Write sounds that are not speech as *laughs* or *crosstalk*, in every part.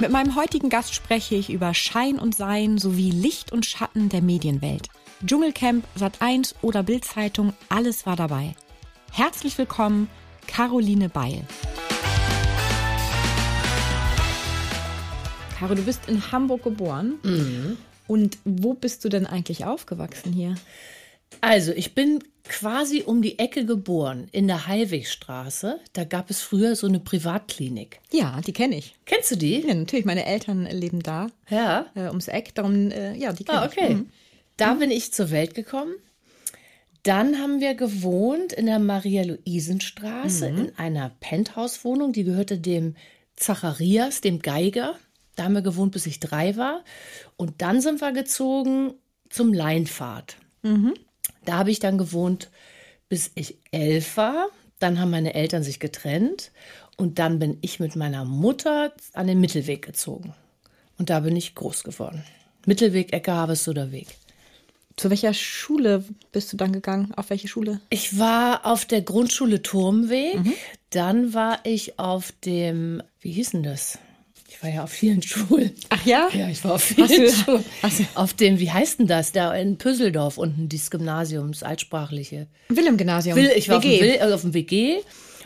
Mit meinem heutigen Gast spreche ich über Schein und Sein sowie Licht und Schatten der Medienwelt. Dschungelcamp, Sat1 oder Bildzeitung, alles war dabei. Herzlich willkommen, Caroline Beil. Caro, du bist in Hamburg geboren. Mhm. Und wo bist du denn eigentlich aufgewachsen hier? Also, ich bin quasi um die Ecke geboren, in der Heilwegstraße. Da gab es früher so eine Privatklinik. Ja, die kenne ich. Kennst du die? Ja, natürlich, meine Eltern leben da. Ja. Äh, ums Eck, darum, äh, ja, die kenne Ah, okay. ich. Mhm. Da bin ich zur Welt gekommen. Dann haben wir gewohnt in der Maria-Luisen-Straße Mhm. in einer Penthouse-Wohnung. Die gehörte dem Zacharias, dem Geiger. Da haben wir gewohnt, bis ich drei war. Und dann sind wir gezogen zum Leinpfad. Mhm. Da habe ich dann gewohnt, bis ich elf war. Dann haben meine Eltern sich getrennt. Und dann bin ich mit meiner Mutter an den Mittelweg gezogen. Und da bin ich groß geworden. Mittelweg, Ecke, Harvestuder Weg. Zu welcher Schule bist du dann gegangen? Auf welche Schule? Ich war auf der Grundschule Turmweg. Dann war ich auf dem, wie hieß denn das? Ich war ja auf vielen Schulen. Ach ja? Ja, ich war auf Hast vielen du- Schulen. hast du- Auf dem, wie heißt denn das? Da in Püsseldorf unten, dieses Gymnasium, das altsprachliche. Willem-Gymnasium. Will, ich war auf dem, WG. Äh, auf dem WG.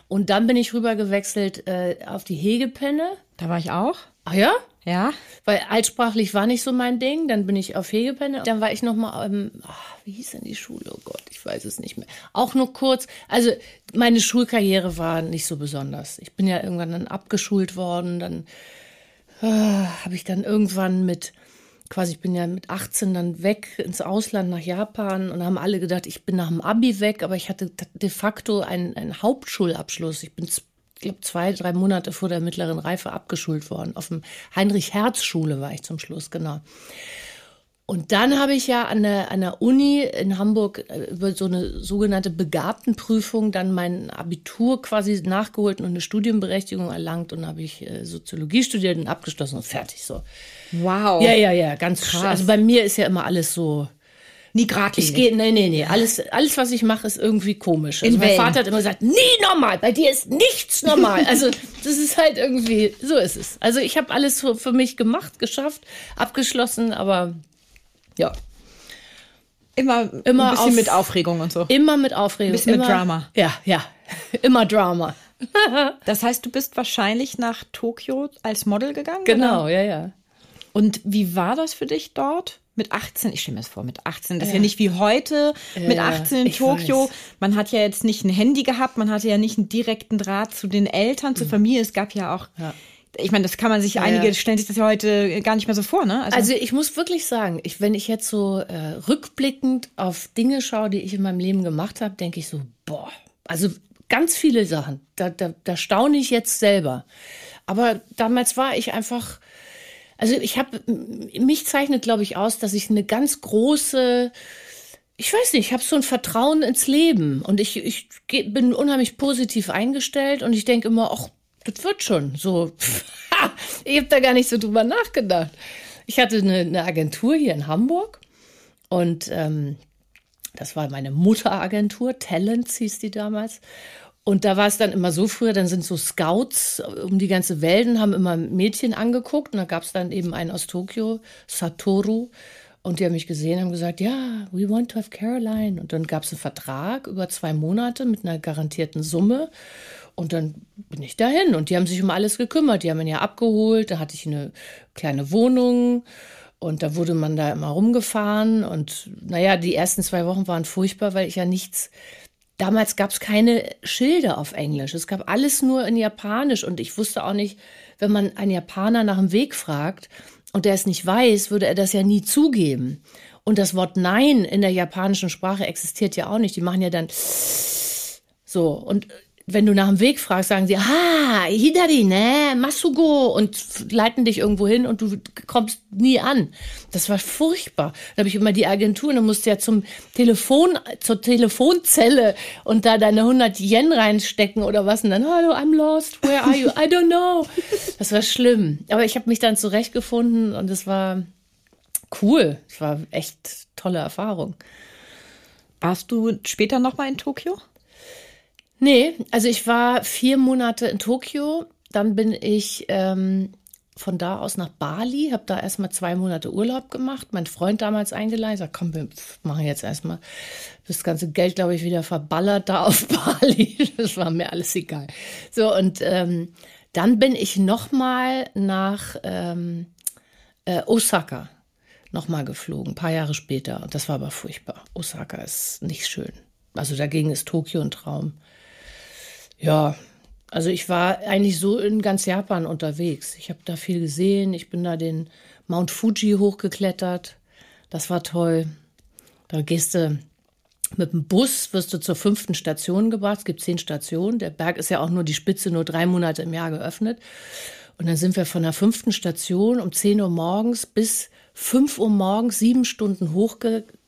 Und dann bin ich rüber gewechselt äh, auf die Hegepenne. Da war ich auch. Ach ja? Ja. Weil altsprachlich war nicht so mein Ding. Dann bin ich auf Hegepenne. Dann war ich noch mal, ähm, ach, wie hieß denn die Schule? Oh Gott, ich weiß es nicht mehr. Auch nur kurz. Also meine Schulkarriere war nicht so besonders. Ich bin ja irgendwann dann abgeschult worden. Dann äh, habe ich dann irgendwann mit, quasi, ich bin ja mit 18 dann weg ins Ausland nach Japan und haben alle gedacht, ich bin nach dem Abi weg, aber ich hatte de facto einen, einen Hauptschulabschluss. Ich bin, ich glaube, zwei, drei Monate vor der mittleren Reife abgeschult worden. Auf dem Heinrich-Herz-Schule war ich zum Schluss, genau. Und dann habe ich ja an der, an der Uni in Hamburg äh, über so eine sogenannte Begabtenprüfung dann mein Abitur quasi nachgeholt und eine Studienberechtigung erlangt und habe ich äh, Soziologie studiert und abgeschlossen und fertig so. Wow. Ja, ja, ja, ganz Krass. Also bei mir ist ja immer alles so. Nie geradlinig. Ich gehe, nee, nee, nee. Alles, alles, was ich mache, ist irgendwie komisch. Also In mein Wellen. Vater hat immer gesagt, nie normal, bei dir ist nichts normal. *laughs* Also das ist halt irgendwie, so ist es. Also ich habe alles für, für mich gemacht, geschafft, abgeschlossen, aber ja, Immer, Immer ein bisschen auf- mit Aufregung und so. immer mit Aufregung. Bisschen mit immer, Drama. Ja, ja, *laughs* immer Drama. *laughs* Das heißt, du bist wahrscheinlich nach Tokio als Model gegangen? Genau, Oder? ja, ja. Und wie war das für dich dort? Mit 18, ich stelle mir das vor, mit 18, das ist ja nicht wie heute, mit Ja, 18 in Tokio. weiß. Man hat ja jetzt nicht ein Handy gehabt, man hatte ja nicht einen direkten Draht zu den Eltern, zur Familie. Es gab ja auch, Mhm. Ja. Ich meine, das kann man sich, einige ja. stellen sich das ja heute gar nicht mehr so vor, ne? Also ich muss wirklich sagen, ich, wenn ich jetzt so äh, rückblickend auf Dinge schaue, die ich in meinem Leben gemacht habe, denke ich so, boah, also ganz viele Sachen. Da, da, da staune ich jetzt selber. Aber damals war ich einfach, also ich habe, mich zeichnet, glaube ich, aus, dass ich eine ganz große, ich weiß nicht, ich habe so ein Vertrauen ins Leben und ich, ich bin unheimlich positiv eingestellt und ich denke immer, ach, das wird schon. So, *laughs* ich habe da gar nicht so drüber nachgedacht. Ich hatte eine, eine Agentur hier in Hamburg und ähm, das war meine Mutteragentur, Talents hieß die damals. Und da war es dann immer so früher, dann sind so Scouts um die ganze Welt und haben immer Mädchen angeguckt. Und da gab es dann eben einen aus Tokio, Satoru. Und die haben mich gesehen und haben gesagt, ja, we want to have Caroline. Und dann gab es einen Vertrag über zwei Monate mit einer garantierten Summe. Und dann bin ich dahin und die haben sich um alles gekümmert. Die haben ihn ja abgeholt. Da hatte ich eine kleine Wohnung und da wurde man da immer rumgefahren. Und naja, die ersten zwei Wochen waren furchtbar, weil ich ja nichts. Damals gab es keine Schilder auf Englisch. Es gab alles nur in Japanisch. Und ich wusste auch nicht, wenn man einen Japaner nach dem Weg fragt und der es nicht weiß, würde er das ja nie zugeben. Und das Wort Nein in der japanischen Sprache existiert ja auch nicht. Die machen ja dann so. Und wenn du nach dem Weg fragst, sagen sie, ah, Hidari, ne, Masugo und leiten dich irgendwo hin und du kommst nie an. Das war furchtbar. Da habe ich immer die Agentur, und du musst ja zum Telefon, zur Telefonzelle und da deine 100 Yen reinstecken oder was und dann, hallo, I'm lost, where are you? I don't know. Das war schlimm. Aber ich habe mich dann zurechtgefunden und es war cool. Es war echt tolle Erfahrung. Warst du später nochmal in Tokio? Nee, also ich war vier Monate in Tokio, dann bin ich ähm, von da aus nach Bali, habe da erstmal zwei Monate Urlaub gemacht. Mein Freund damals eingeladen, sagt, komm, wir machen jetzt erstmal das ganze Geld, glaube ich, wieder verballert da auf *laughs* Bali. Das war mir alles egal. So, und ähm, dann bin ich nochmal nach ähm, äh, Osaka nochmal geflogen, ein paar Jahre später. Und das war aber furchtbar. Osaka ist nicht schön. Also dagegen ist Tokio ein Traum. Ja, also ich war eigentlich so in ganz Japan unterwegs. Ich habe da viel gesehen. Ich bin da den Mount Fuji hochgeklettert. Das war toll. Da gehst du mit dem Bus, wirst du zur fünften Station gebracht. Es gibt zehn Stationen. Der Berg ist ja auch nur die Spitze, nur drei Monate im Jahr geöffnet. Und dann sind wir von der fünften Station um 10 Uhr morgens bis 5 Uhr morgens sieben Stunden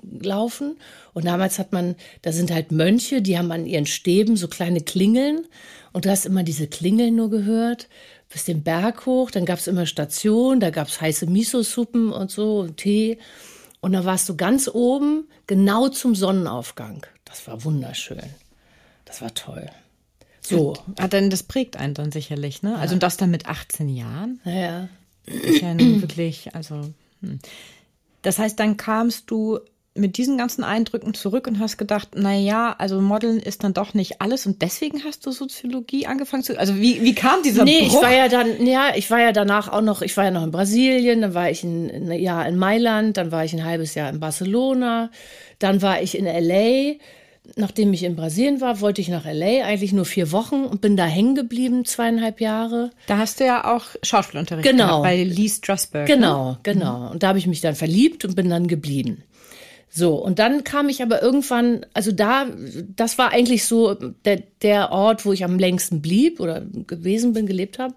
hochgelaufen. Und damals hat man, da sind halt Mönche, die haben an ihren Stäben so kleine Klingeln. Und du hast immer diese Klingeln nur gehört, bis den Berg hoch. Dann gab es immer Stationen, da gab es heiße Miso-Suppen und so und Tee. Und da warst du ganz oben, genau zum Sonnenaufgang. Das war wunderschön. Das war toll. So. Ja, denn das prägt einen dann sicherlich, ne? Also ja. das dann mit 18 Jahren. Ja, ja. Ist ja wirklich, also hm. Das heißt, dann kamst du mit diesen ganzen Eindrücken zurück und hast gedacht, na ja, also Modeln ist dann doch nicht alles und deswegen hast du Soziologie angefangen zu, also wie, wie kam dieser Nee, Bruch? ich war ja dann, ja, ich war ja danach auch noch, ich war ja noch in Brasilien, dann war ich ein, ein Jahr in Mailand, dann war ich ein halbes Jahr in Barcelona, dann war ich in LA, nachdem ich in Brasilien war, wollte ich nach LA, eigentlich nur vier Wochen und bin da hängen geblieben, zweieinhalb Jahre. Da hast du ja auch Schauspielunterricht genau. bei Lee Strasberg. Genau, ne? genau. Und da habe ich mich dann verliebt und bin dann geblieben. So, und dann kam ich aber irgendwann, also da, das war eigentlich so der, der Ort, wo ich am längsten blieb oder gewesen bin, gelebt habe.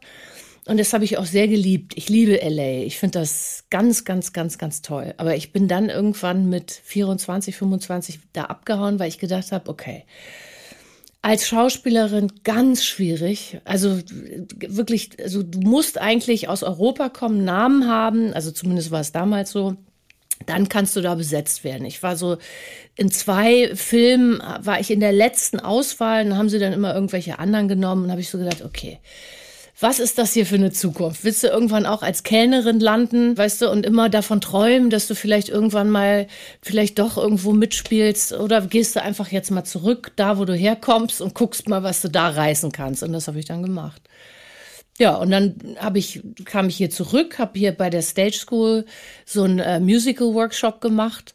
Und das habe ich auch sehr geliebt. Ich liebe LA. Ich finde das ganz, ganz, ganz, ganz toll. Aber ich bin dann irgendwann mit 24, 25 da abgehauen, weil ich gedacht habe, okay, als Schauspielerin ganz schwierig. Also wirklich, also du musst eigentlich aus Europa kommen, Namen haben. Also zumindest war es damals so. Dann kannst du da besetzt werden. Ich war so in zwei Filmen, war ich in der letzten Auswahl. Dann haben sie dann immer irgendwelche anderen genommen und habe ich so gedacht, okay, was ist das hier für eine Zukunft? Willst du irgendwann auch als Kellnerin landen, weißt du, und immer davon träumen, dass du vielleicht irgendwann mal vielleicht doch irgendwo mitspielst oder gehst du einfach jetzt mal zurück, da wo du herkommst und guckst mal, was du da reißen kannst? Und das habe ich dann gemacht. Ja, und dann habe ich kam ich hier zurück, habe hier bei der Stage School so einen äh, Musical Workshop gemacht.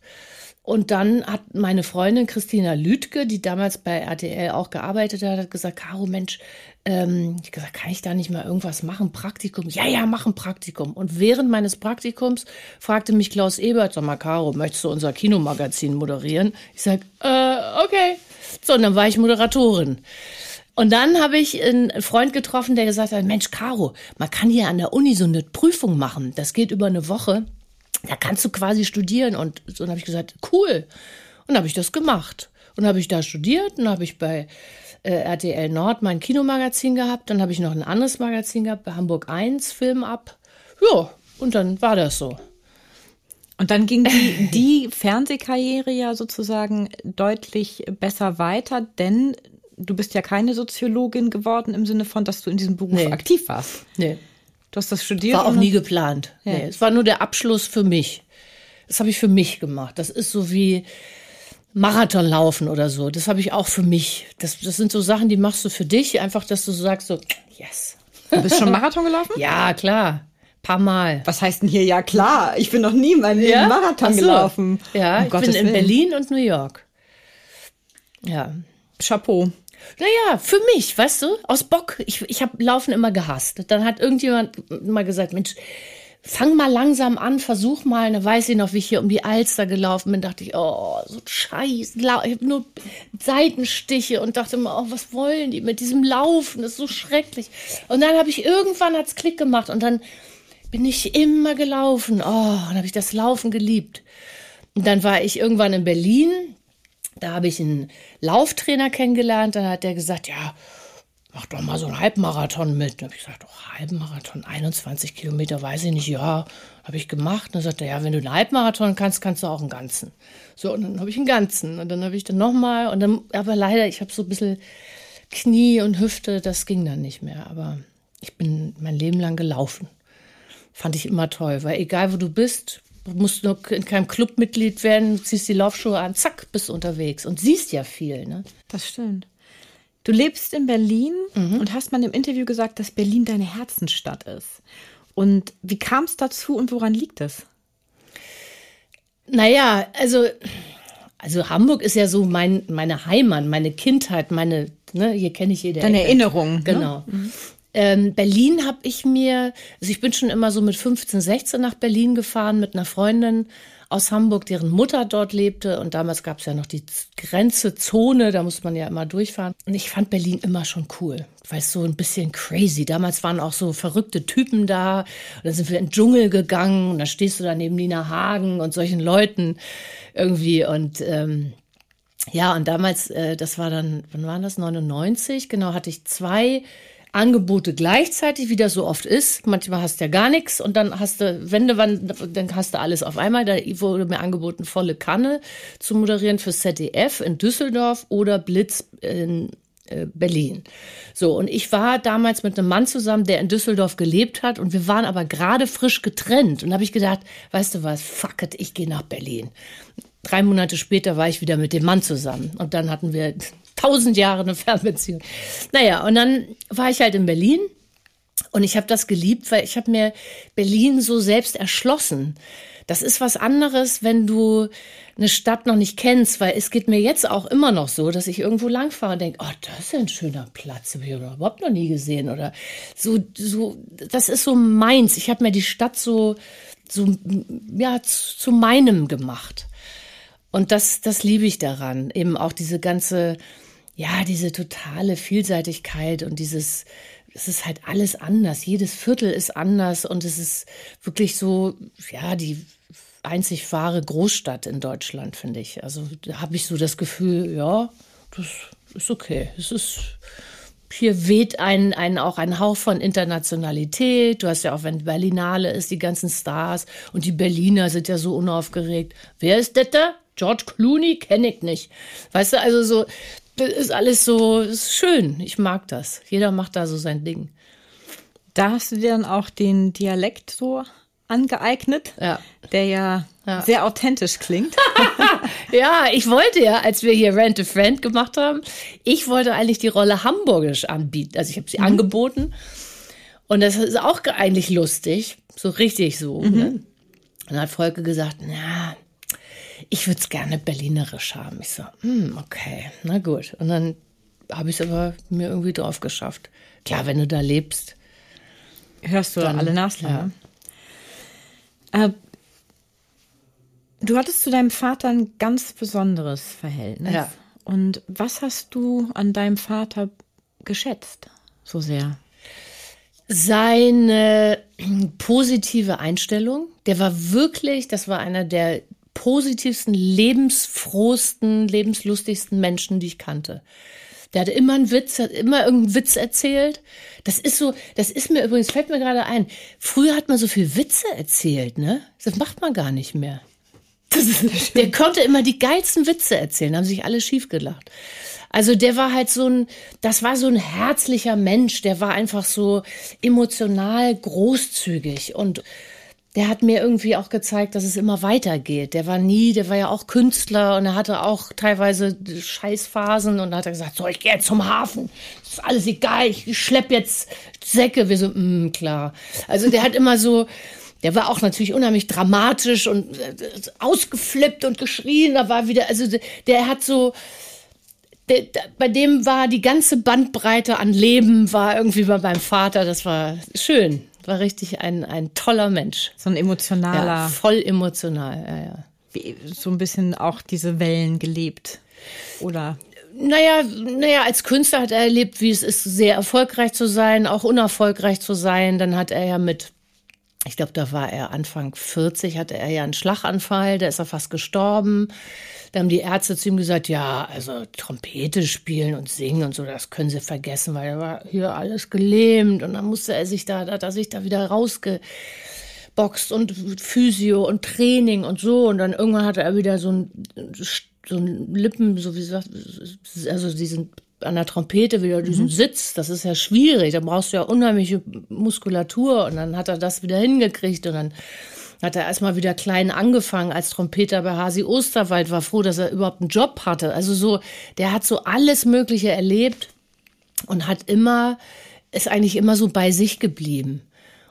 Und dann hat meine Freundin Christina Lütke, die damals bei RTL auch gearbeitet hat, hat gesagt, Caro, Mensch, ähm, ich gesagt, kann ich da nicht mal irgendwas machen? Praktikum? Ja, ja, mach ein Praktikum. Und während meines Praktikums fragte mich Klaus Ebert, sag mal, Caro, möchtest du unser Kinomagazin moderieren? Ich sag, äh, okay. So, und dann war ich Moderatorin. Und dann habe ich einen Freund getroffen, der gesagt hat, Mensch, Caro, man kann hier an der Uni so eine Prüfung machen. Das geht über eine Woche. Da kannst du quasi studieren. Und so habe ich gesagt, cool. Und habe ich das gemacht. Und habe ich da studiert und habe ich bei äh, RTL Nord mein Kinomagazin gehabt. Dann habe ich noch ein anderes Magazin gehabt bei Hamburg 1, Film ab. Ja, und dann war das so. Und dann ging die, die Fernsehkarriere ja sozusagen deutlich besser weiter, denn du bist ja keine Soziologin geworden im Sinne von, dass du in diesem Beruf nee. aktiv warst. Nee. Du hast das studiert? War auch nie geplant. Ja. Nee, es war nur der Abschluss für mich. Das habe ich für mich gemacht. Das ist so wie, Marathon laufen oder so. Das habe ich auch für mich. Das, das sind so Sachen, die machst du für dich. Einfach, dass du so sagst, so, yes. Du bist schon Marathon gelaufen? *laughs* ja, klar. Paar Mal. Was heißt denn hier? Ja, klar. Ich bin noch nie meinen ja? Marathon so. gelaufen. Ja, um ich Gottes bin in Willen. Berlin und New York. Ja. Chapeau. Naja, für mich, weißt du, aus Bock. Ich, ich habe Laufen immer gehasst. Dann hat irgendjemand mal gesagt, Mensch, fang mal langsam an, versuch mal. Und da weiß ich noch, wie ich hier um die Alster gelaufen bin, dachte ich, oh, so scheiß. Ich habe nur Seitenstiche und dachte mir, oh, was wollen die mit diesem Laufen? Das ist so schrecklich. Und dann habe ich irgendwann hat's Klick gemacht und dann bin ich immer gelaufen. Oh, dann habe ich das Laufen geliebt. Und dann war ich irgendwann in Berlin. Da habe ich einen Lauftrainer kennengelernt. Dann hat der gesagt, ja, mach doch mal so einen Halbmarathon mit. Dann habe ich gesagt, oh, Halbmarathon, 21 Kilometer, weiß ich nicht, ja, habe ich gemacht. Dann sagte er, ja, wenn du einen Halbmarathon kannst, kannst du auch einen ganzen. So, und dann habe ich einen ganzen. Und dann habe ich dann nochmal. Aber leider, ich habe so ein bisschen Knie und Hüfte, das ging dann nicht mehr. Aber ich bin mein Leben lang gelaufen. Fand ich immer toll, weil egal wo du bist, musst nur in keinem Club Mitglied werden, ziehst die Laufschuhe an, zack, bist unterwegs und siehst ja viel. Ne? Das stimmt. Du lebst in Berlin mhm. und hast mal im Interview gesagt, dass Berlin deine Herzensstadt ist. Und wie kam es dazu und woran liegt es? Naja, also, also Hamburg ist ja so mein, meine Heimat, meine Kindheit, meine, ne, hier kenne ich jede Deine Ecke. Erinnerung. Ne? Genau. Ne? Mhm. Ähm, Berlin habe ich mir, also ich bin schon immer so mit 15, 16 nach Berlin gefahren mit einer Freundin aus Hamburg, deren Mutter dort lebte. Und damals gab es ja noch die Grenze, Zone, da musste man ja immer durchfahren. Und ich fand Berlin immer schon cool, weil es so ein bisschen crazy. Damals waren auch so verrückte Typen da. Und dann sind wir in den Dschungel gegangen und da stehst du da neben Nina Hagen und solchen Leuten irgendwie. Und ähm, ja, und damals, äh, das war dann, wann war das? 99, genau, hatte ich zwei Angebote gleichzeitig, wie das so oft ist. Manchmal hast du ja gar nichts und dann hast du, wenn du wann, dann hast du alles auf einmal. Da wurde mir angeboten, volle Kanne zu moderieren für ZDF in Düsseldorf oder Blitz in äh, Berlin. So, und ich war damals mit einem Mann zusammen, der in Düsseldorf gelebt hat und wir waren aber gerade frisch getrennt und habe ich gedacht, weißt du was, fuck it, ich gehe nach Berlin. Drei Monate später war ich wieder mit dem Mann zusammen und dann hatten wir tausend Jahre eine Fernbeziehung. Naja, und dann war ich halt in Berlin und ich habe das geliebt, weil ich habe mir Berlin so selbst erschlossen. Das ist was anderes, wenn du eine Stadt noch nicht kennst, weil es geht mir jetzt auch immer noch so, dass ich irgendwo langfahre und denke, oh, das ist ein schöner Platz, habe ich überhaupt noch nie gesehen oder so, so, das ist so meins. Ich habe mir die Stadt so, so, ja, zu meinem gemacht. Und das, das liebe ich daran. Eben auch diese ganze, ja, diese totale Vielseitigkeit und dieses, es ist halt alles anders. Jedes Viertel ist anders und es ist wirklich so, ja, die einzig wahre Großstadt in Deutschland, finde ich. Also da habe ich so das Gefühl, ja, das ist okay. Es ist, hier weht ein, ein, auch ein Hauch von Internationalität. Du hast ja auch, wenn Berlinale ist, die ganzen Stars und die Berliner sind ja so unaufgeregt. Wer ist das da? George Clooney kenne ich nicht. Weißt du, also so, das ist alles so ist schön. Ich mag das. Jeder macht da so sein Ding. Da hast du dir dann auch den Dialekt so angeeignet, ja. der ja, ja, sehr authentisch klingt. *laughs* *laughs* ja, ich wollte ja, als wir hier Rent a Friend gemacht haben, ich wollte eigentlich die Rolle hamburgisch anbieten. Also ich habe sie mhm. angeboten und das ist auch eigentlich lustig, so richtig so. Mhm. Ne? dann hat Volke gesagt, na, ich würde es gerne berlinerisch haben. Ich so, hm, okay, na gut. Und dann habe ich es aber mir irgendwie drauf geschafft. Klar, wenn du da lebst. Hörst du dann, alle Naslang. Ja. Äh, du hattest zu deinem Vater ein ganz besonderes Verhältnis. Ja. Und was hast du an deinem Vater geschätzt so sehr? Seine positive Einstellung, der war wirklich, das war einer der positivsten, lebensfrohsten, lebenslustigsten Menschen, die ich kannte. Der hatte immer einen Witz, hat immer irgendeinen Witz erzählt. Das ist so, das ist mir übrigens, fällt mir gerade ein. Früher hat man so viel Witze erzählt, ne? Das macht man gar nicht mehr. Ist, der konnte immer die geilsten Witze erzählen, haben sich alle schief gelacht. Also der war halt so ein, das war so ein herzlicher Mensch, der war einfach so emotional großzügig und der hat mir irgendwie auch gezeigt, dass es immer weitergeht. Der war nie, der war ja auch Künstler und er hatte auch teilweise Scheißphasen und dann hat er gesagt, so, ich gehe jetzt zum Hafen. Das ist alles egal, ich schlepp jetzt Säcke. Wir so, mm, klar. Also der hat immer so, der war auch natürlich unheimlich dramatisch und äh, ausgeflippt und geschrien. Da war wieder, also der hat so, der, bei dem war die ganze Bandbreite an Leben war irgendwie bei meinem Vater. Das war schön. War richtig ein, ein toller Mensch. So ein emotionaler. Ja, voll emotional, ja, ja. Wie, so ein bisschen auch diese Wellen gelebt. Oder? Naja, naja, als Künstler hat er erlebt, wie es ist, sehr erfolgreich zu sein, auch unerfolgreich zu sein. Dann hat er ja mit, ich glaube, da war er Anfang 40, hatte er ja einen Schlaganfall, da ist er fast gestorben. Da haben die Ärzte zu ihm gesagt, ja, also Trompete spielen und singen und so, das können Sie vergessen, weil er war hier alles gelähmt und dann musste er sich da, da hat er sich da wieder rausgeboxt und Physio und Training und so und dann irgendwann hatte er wieder so ein, so ein Lippen, so wie gesagt, also diesen an der Trompete wieder diesen mhm. Sitz, das ist ja schwierig, da brauchst du ja unheimliche Muskulatur und dann hat er das wieder hingekriegt und dann hat er erstmal wieder klein angefangen als Trompeter bei Hasi Osterwald, war froh, dass er überhaupt einen Job hatte. Also so, der hat so alles Mögliche erlebt und hat immer, ist eigentlich immer so bei sich geblieben.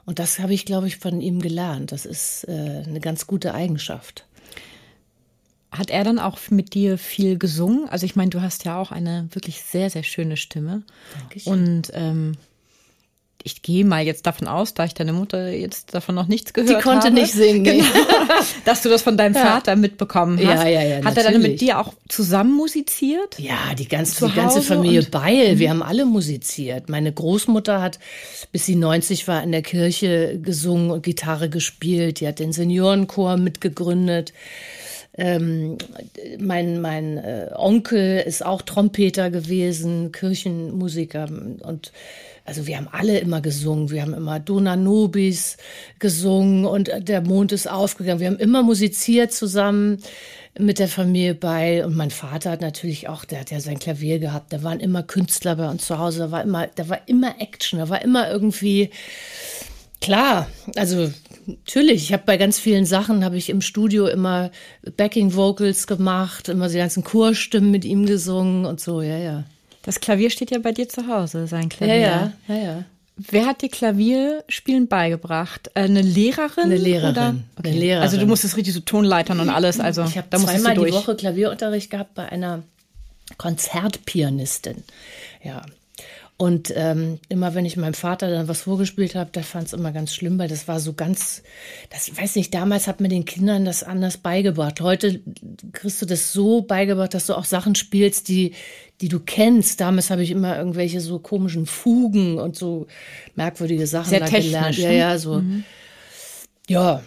Und das habe ich, glaube ich, von ihm gelernt. Das ist äh, eine ganz gute Eigenschaft. Hat er dann auch mit dir viel gesungen? Also ich meine, du hast ja auch eine wirklich sehr, sehr schöne Stimme. Dankeschön. Und ähm, ich gehe mal jetzt davon aus, da ich deine Mutter jetzt davon noch nichts gehört habe. Die konnte habe, nicht singen. Genau, *laughs* dass du das von deinem ja. Vater mitbekommen hast. Ja, ja, ja. Hat natürlich. er dann mit dir auch zusammen musiziert? Ja, die ganze, die ganze Familie Beil. Wir mhm. haben alle musiziert. Meine Großmutter hat, bis sie 90 war, in der Kirche gesungen und Gitarre gespielt. Die hat den Seniorenchor mitgegründet. Ähm, mein mein äh, Onkel ist auch Trompeter gewesen, Kirchenmusiker und also wir haben alle immer gesungen. Wir haben immer Dona Nobis gesungen und der Mond ist aufgegangen. Wir haben immer musiziert zusammen mit der Familie bei. Und mein Vater hat natürlich auch, der hat ja sein Klavier gehabt. Da waren immer Künstler bei uns zu Hause. Da war immer, da war immer Action. Da war immer irgendwie, klar, also natürlich, ich habe bei ganz vielen Sachen habe ich im Studio immer Backing Vocals gemacht, immer die ganzen Chorstimmen mit ihm gesungen und so, ja, ja. Das Klavier steht ja bei dir zu Hause, sein Klavier. Ja, ja, ja. ja. Wer hat dir Klavierspielen beigebracht? Äh, eine Lehrerin? Eine Lehrerin. Oder? Okay. Eine Lehrerin. Also du musstest richtig so Tonleitern und alles. Also ich habe zweimal die Woche Klavierunterricht gehabt bei einer Konzertpianistin. Ja, und ähm, immer wenn ich meinem Vater dann was vorgespielt habe, der fand es immer ganz schlimm, weil das war so ganz, das weiß nicht, damals hat man den Kindern das anders beigebracht. Heute kriegst du das so beigebracht, dass du auch Sachen spielst, die, die du kennst. Damals habe ich immer irgendwelche so komischen Fugen und so merkwürdige Sachen Sehr da gelernt. Ja, ja, so. Mhm. Ja,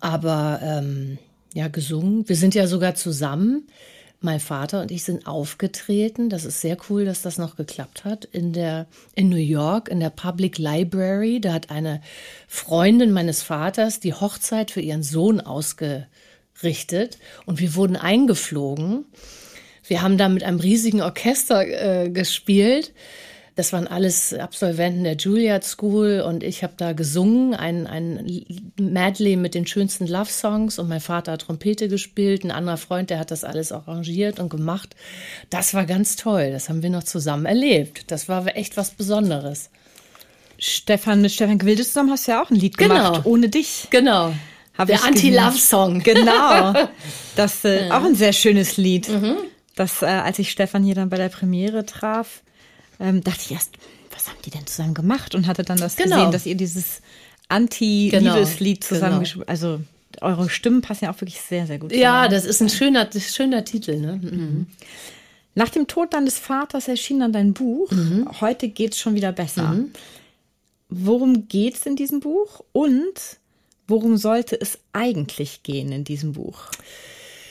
aber ähm, ja, gesungen. Wir sind ja sogar zusammen mein Vater und ich sind aufgetreten. Das ist sehr cool, dass das noch geklappt hat. In der, in New York, in der Public Library. Da hat eine Freundin meines Vaters die Hochzeit für ihren Sohn ausgerichtet und wir wurden eingeflogen. Wir haben da mit einem riesigen Orchester äh, gespielt das waren alles Absolventen der Juilliard School und ich habe da gesungen, ein, ein Medley mit den schönsten Love-Songs und mein Vater hat Trompete gespielt, ein anderer Freund, der hat das alles arrangiert und gemacht. Das war ganz toll, das haben wir noch zusammen erlebt. Das war echt was Besonderes. Stefan, mit Stefan Gewilde zusammen hast du ja auch ein Lied genau. gemacht, ohne dich. Genau. Hab Der Anti-Love-Song. Genau. *laughs* Das äh, ja. auch ein sehr schönes Lied. Mhm. Das, äh, als ich Stefan hier dann bei der Premiere traf, ähm, dachte ich erst, was haben die denn zusammen gemacht? Und hatte dann das genau. gesehen, dass ihr dieses Anti-Liebeslied genau. zusammengeschrieben genau. Also eure Stimmen passen ja auch wirklich sehr, sehr gut. Ja, das ist ein schöner, schöner Titel. Ne? Mhm. Nach dem Tod deines Vaters erschien dann dein Buch. Mhm. Heute es schon wieder besser. Mhm. Worum geht es in diesem Buch und worum sollte es eigentlich gehen in diesem Buch?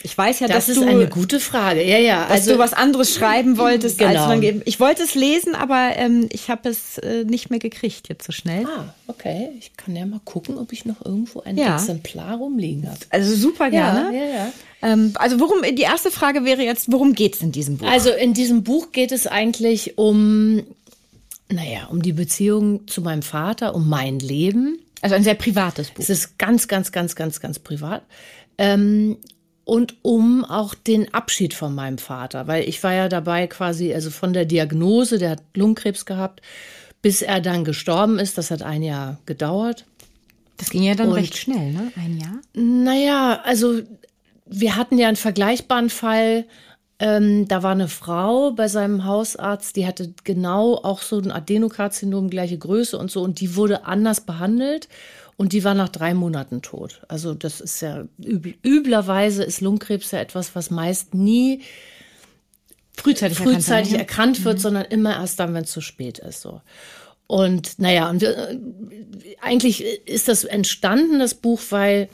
Ich weiß ja, das dass ist eine gute Frage. Ja, ja. Dass also, du was anderes schreiben wolltest. Genau. Als man, ich wollte es lesen, aber ähm, ich habe es äh, nicht mehr gekriegt jetzt so schnell. Ah, okay. Ich kann ja mal gucken, ob ich noch irgendwo ein ja. Exemplar rumliegen habe. Also super gerne. Ja, ja, ja. Ähm, also worum? Die erste Frage wäre jetzt, worum geht es in diesem Buch? Also in diesem Buch geht es eigentlich um, naja, um die Beziehung zu meinem Vater, um mein Leben. Also ein sehr privates Buch. Es ist ganz, ganz, ganz, ganz, ganz privat. Ähm, und um auch den Abschied von meinem Vater, weil ich war ja dabei quasi, also von der Diagnose, der hat Lungenkrebs gehabt, bis er dann gestorben ist, das hat ein Jahr gedauert. Das ging ja dann und, recht schnell, ne? Ein Jahr? Naja, also wir hatten ja einen vergleichbaren Fall, Ähm, da war eine Frau bei seinem Hausarzt, die hatte genau auch so ein Adenokarzinom, gleiche Größe und so, und die wurde anders behandelt und die war nach drei Monaten tot. Also das ist ja übl üblerweise ist Lungenkrebs ja etwas, was meist nie frühzeitig, frühzeitig erkannt, erkannt wird, mhm. sondern immer erst dann, wenn es zu spät ist. So. Und naja, und wir, äh, eigentlich ist das entstanden, das Buch, weil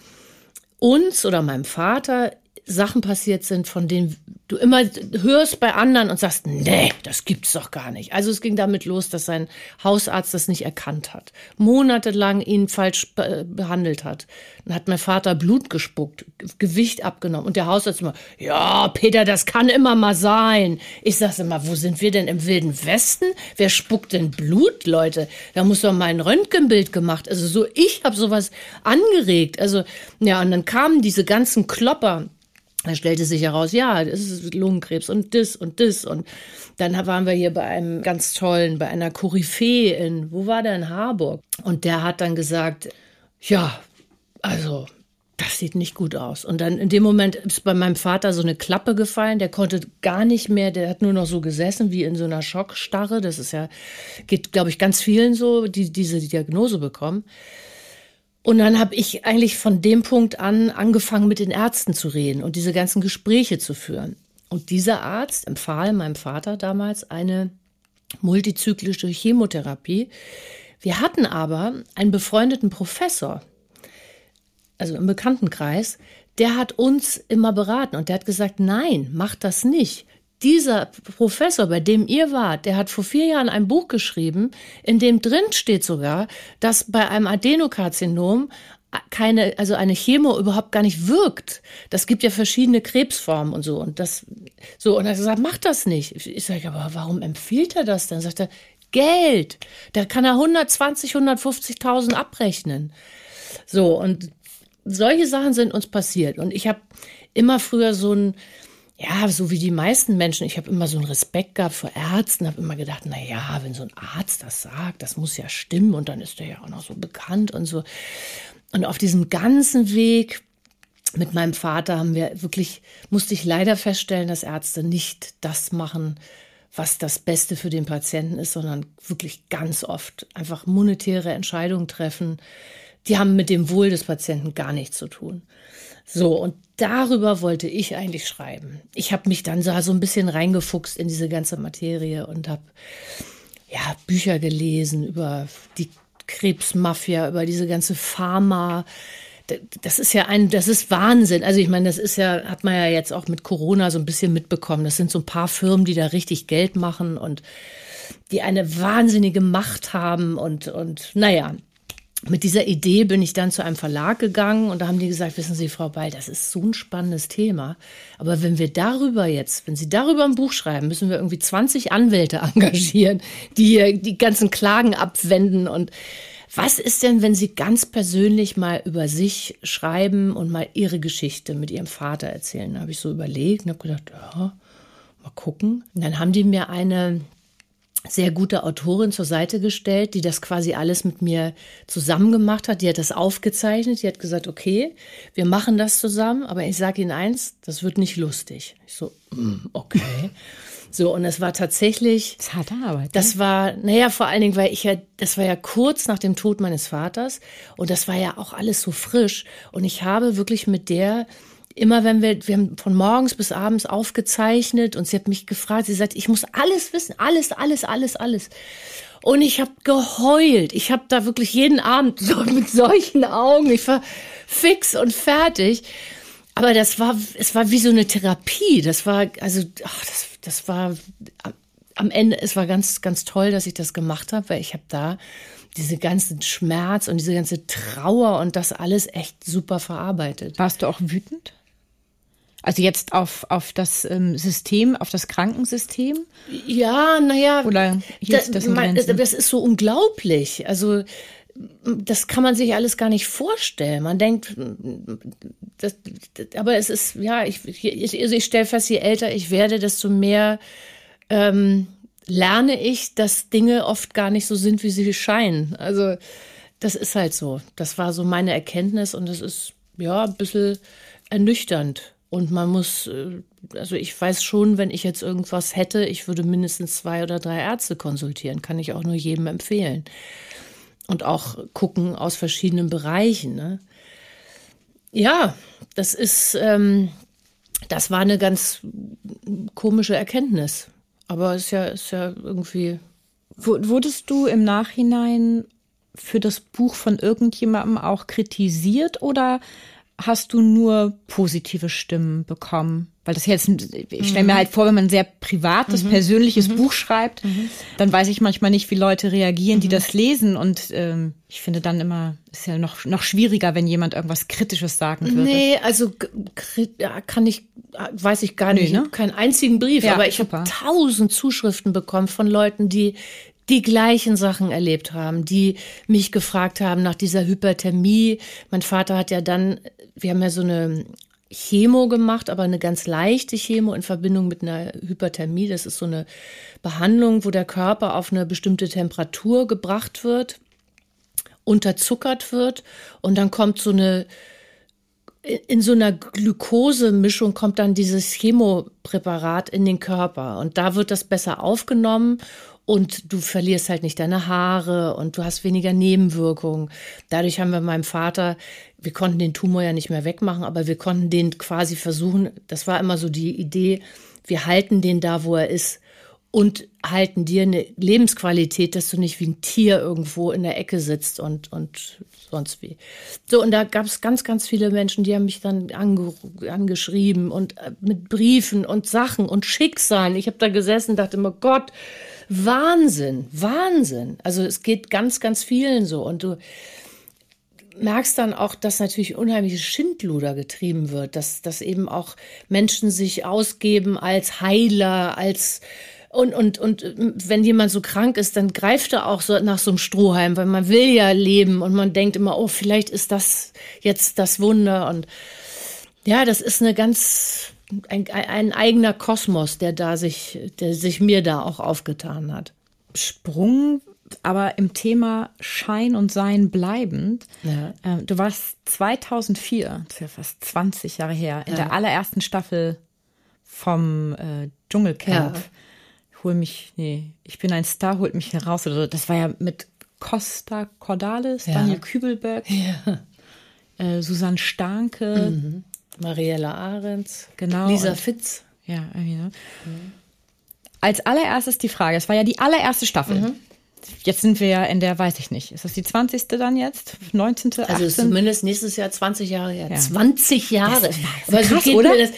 uns oder meinem Vater Sachen passiert sind, von denen du immer hörst bei anderen und sagst, nee, das gibt's doch gar nicht. Also es ging damit los, dass sein Hausarzt das nicht erkannt hat, monatelang ihn falsch behandelt hat. Dann hat mein Vater Blut gespuckt, Gewicht abgenommen und der Hausarzt immer, ja, Peter, das kann immer mal sein. Ich sag's immer, wo sind wir denn im wilden Westen? Wer spuckt denn Blut, Leute? Da muss doch mal ein Röntgenbild gemacht. Also so, ich habe sowas angeregt. Also ja, und dann kamen diese ganzen Klopper da stellte sich heraus, ja, das ist Lungenkrebs und das und das. Und dann waren wir hier bei einem ganz tollen, bei einer Koryphäe in, wo war der in Harburg? Und der hat dann gesagt, ja, also das sieht nicht gut aus. Und dann in dem Moment ist bei meinem Vater so eine Klappe gefallen, der konnte gar nicht mehr, der hat nur noch so gesessen wie in so einer Schockstarre. Das ist ja, geht, glaube ich, ganz vielen so, die diese Diagnose bekommen. Und dann habe ich eigentlich von dem Punkt an angefangen, mit den Ärzten zu reden und diese ganzen Gespräche zu führen. Und dieser Arzt empfahl meinem Vater damals eine multizyklische Chemotherapie. Wir hatten aber einen befreundeten Professor, also im Bekanntenkreis, der hat uns immer beraten und der hat gesagt, nein, mach das nicht dieser Professor, bei dem ihr wart, der hat vor vier Jahren ein Buch geschrieben, in dem drin steht sogar, dass bei einem Adenokarzinom keine, also eine Chemo überhaupt gar nicht wirkt. Das gibt ja verschiedene Krebsformen und so. Und das, so, und er gesagt, mach das nicht. Ich sage, aber warum empfiehlt er das? Dann sagt er, Geld. Da kann er 120, 150.000 abrechnen. So, und solche Sachen sind uns passiert. Und ich habe immer früher so ein, ja, so wie die meisten Menschen, ich habe immer so einen Respekt gehabt vor Ärzten, habe immer gedacht, na ja, wenn so ein Arzt das sagt, das muss ja stimmen und dann ist der ja auch noch so bekannt und so. Und auf diesem ganzen Weg mit meinem Vater haben wir wirklich, musste ich leider feststellen, dass Ärzte nicht das machen, was das Beste für den Patienten ist, sondern wirklich ganz oft einfach monetäre Entscheidungen treffen. Die haben mit dem Wohl des Patienten gar nichts zu tun. So, und darüber wollte ich eigentlich schreiben. Ich habe mich dann so, ein bisschen reingefuchst in diese ganze Materie und habe ja, Bücher gelesen über die Krebsmafia, über diese ganze Pharma. Das ist ja ein, das ist Wahnsinn. Also ich meine, das ist ja, hat man ja jetzt auch mit Corona so ein bisschen mitbekommen. Das sind so ein paar Firmen, die da richtig Geld machen und die eine wahnsinnige Macht haben und, und naja, mit dieser Idee bin ich dann zu einem Verlag gegangen und da haben die gesagt, wissen Sie, Frau Beil, das ist so ein spannendes Thema. Aber wenn wir darüber jetzt, wenn Sie darüber ein Buch schreiben, müssen wir irgendwie 20 Anwälte *laughs* engagieren, die die ganzen Klagen abwenden. Und was ist denn, wenn Sie ganz persönlich mal über sich schreiben und mal Ihre Geschichte mit Ihrem Vater erzählen? Da habe ich so überlegt und habe gedacht, ja, mal gucken. Und dann haben die mir eine sehr gute Autorin zur Seite gestellt, die das quasi alles mit mir zusammen gemacht hat. Die hat das aufgezeichnet. Die hat gesagt, okay, wir machen das zusammen, aber ich sage Ihnen eins, das wird nicht lustig. Ich so, mm, okay. *laughs* So, und es war tatsächlich. Das ist harte Arbeit. Das ne? war, naja, vor allen Dingen, weil ich ja, das war ja kurz nach dem Tod meines Vaters und das war ja auch alles so frisch. Und ich habe wirklich mit der immer wenn wir, wir haben von morgens bis abends aufgezeichnet und sie hat mich gefragt, sie sagt, ich muss alles wissen, alles, alles, alles, alles. Und ich habe geheult. Ich habe da wirklich jeden Abend *laughs* so mit solchen Augen, ich war fix und fertig. Aber das war, es war wie so eine Therapie. Das war, also, ach, das, das war am Ende, es war ganz, ganz toll, dass ich das gemacht habe, weil ich habe da diese ganzen Schmerz und diese ganze Trauer und das alles echt super verarbeitet. Warst du auch wütend? Also jetzt auf, auf das ähm, System, auf das Krankensystem? Ja, naja. Oder das, das, man, das ist so unglaublich. Also das kann man sich alles gar nicht vorstellen. Man denkt, das, aber es ist, ja, ich, ich, also ich stelle fest, je älter ich werde, desto mehr ähm, lerne ich, dass Dinge oft gar nicht so sind, wie sie scheinen. Also das ist halt so. Das war so meine Erkenntnis und das ist ja ein bisschen ernüchternd. Und man muss, äh, also ich weiß schon, wenn ich jetzt irgendwas hätte, ich würde mindestens zwei oder drei Ärzte konsultieren. Kann ich auch nur jedem empfehlen. Und auch gucken aus verschiedenen Bereichen. Ne? Ja, das ist, ähm, das war eine ganz komische Erkenntnis. Aber es ist ja, ist ja irgendwie. Wurdest du im Nachhinein für das Buch von irgendjemandem auch kritisiert oder hast du nur positive Stimmen bekommen? Weil das jetzt, ich stelle mir mhm. halt vor, wenn man ein sehr privates, mhm. persönliches mhm. Buch schreibt, mhm. dann weiß ich manchmal nicht, wie Leute reagieren, die mhm. das lesen. Und ähm, ich finde dann immer, ist ja noch, noch schwieriger, wenn jemand irgendwas Kritisches sagen würde. Nee, also kann ich, weiß ich gar nicht. Nee, ne? Keinen einzigen Brief, ja, aber ich habe tausend Zuschriften bekommen von Leuten, die die gleichen Sachen erlebt haben, die mich gefragt haben nach dieser Hyperthermie. Mein Vater hat ja dann, wir haben ja so eine Chemo gemacht, aber eine ganz leichte Chemo in Verbindung mit einer Hyperthermie. Das ist so eine Behandlung, wo der Körper auf eine bestimmte Temperatur gebracht wird, unterzuckert wird und dann kommt so eine in so einer Glukosemischung kommt dann dieses Chemopräparat in den Körper und da wird das besser aufgenommen und du verlierst halt nicht deine Haare und du hast weniger Nebenwirkungen. Dadurch haben wir meinem Vater, wir konnten den Tumor ja nicht mehr wegmachen, aber wir konnten den quasi versuchen, das war immer so die Idee, wir halten den da, wo er ist und halten dir eine Lebensqualität, dass du nicht wie ein Tier irgendwo in der Ecke sitzt und, und sonst wie. So, und da gab es ganz, ganz viele Menschen, die haben mich dann ange, angeschrieben und äh, mit Briefen und Sachen und Schicksalen. Ich habe da gesessen dachte immer, Gott, Wahnsinn, Wahnsinn. Also es geht ganz, ganz vielen so. Und du merkst dann auch, dass natürlich unheimliche Schindluder getrieben wird, dass, dass eben auch Menschen sich ausgeben als Heiler, als und, und, und wenn jemand so krank ist, dann greift er auch so nach so einem Strohhalm, weil man will ja leben und man denkt immer, oh, vielleicht ist das jetzt das Wunder. Und ja, das ist eine ganz ein, ein eigener Kosmos, der da sich, der sich mir da auch aufgetan hat. Sprung, aber im Thema Schein und Sein bleibend. Ja. Äh, du warst 2004, das ist ja fast 20 Jahre her, in ja. der allerersten Staffel vom äh, Dschungelcamp. Ja. Hol mich, nee, ich bin ein Star, holt mich heraus. Das war ja mit Costa Cordalis, Daniel Kübelberg, äh, Susanne Starke. Mhm. Mariella Ahrens, genau, Lisa Fitz. Ja, irgendwie, ne? Mhm. Als allererstes die Frage, es war ja die allererste Staffel. Mhm. Jetzt sind wir ja in der, weiß ich nicht, ist das die 20. dann jetzt? 19. 18? Also zumindest nächstes Jahr 20 Jahre her. Ja. 20 Jahre. Das, das Aber krass, so oder? Das,